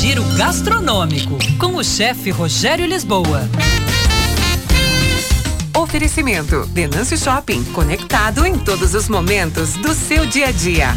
Giro Gastronômico, com o chefe Rogério Lisboa. Oferecimento: Denâncio Shopping, conectado em todos os momentos do seu dia a dia.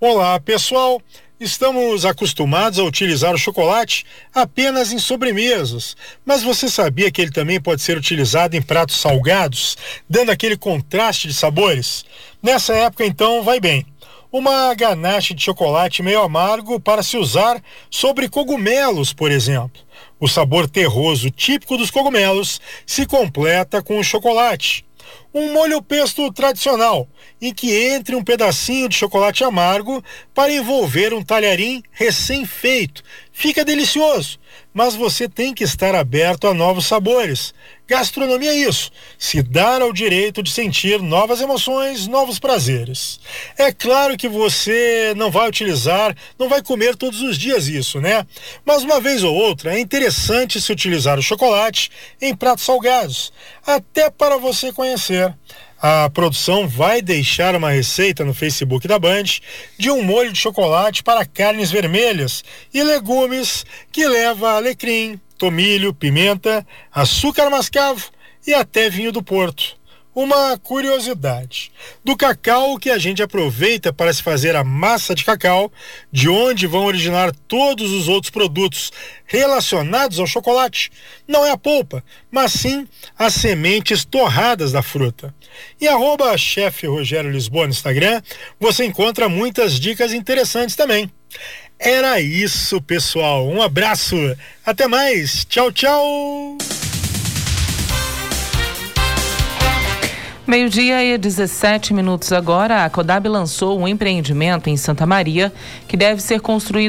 Olá, pessoal. Estamos acostumados a utilizar o chocolate apenas em sobremesas, mas você sabia que ele também pode ser utilizado em pratos salgados, dando aquele contraste de sabores? Nessa época, então, vai bem. Uma ganache de chocolate meio amargo para se usar sobre cogumelos, por exemplo. O sabor terroso típico dos cogumelos se completa com o chocolate um molho pesto tradicional, em que entre um pedacinho de chocolate amargo para envolver um talharim recém-feito. Fica delicioso, mas você tem que estar aberto a novos sabores. Gastronomia é isso, se dar ao direito de sentir novas emoções, novos prazeres. É claro que você não vai utilizar, não vai comer todos os dias isso, né? Mas uma vez ou outra é interessante se utilizar o chocolate em pratos salgados, até para você conhecer. A produção vai deixar uma receita no Facebook da Band de um molho de chocolate para carnes vermelhas e legumes que leva alecrim, tomilho, pimenta, açúcar mascavo e até vinho do Porto uma curiosidade. Do cacau que a gente aproveita para se fazer a massa de cacau, de onde vão originar todos os outros produtos relacionados ao chocolate, não é a polpa, mas sim as sementes torradas da fruta. E arroba chefe Rogério Lisboa no Instagram, você encontra muitas dicas interessantes também. Era isso, pessoal. Um abraço. Até mais. Tchau, tchau. Meio-dia e 17 minutos agora, a Codab lançou um empreendimento em Santa Maria que deve ser construído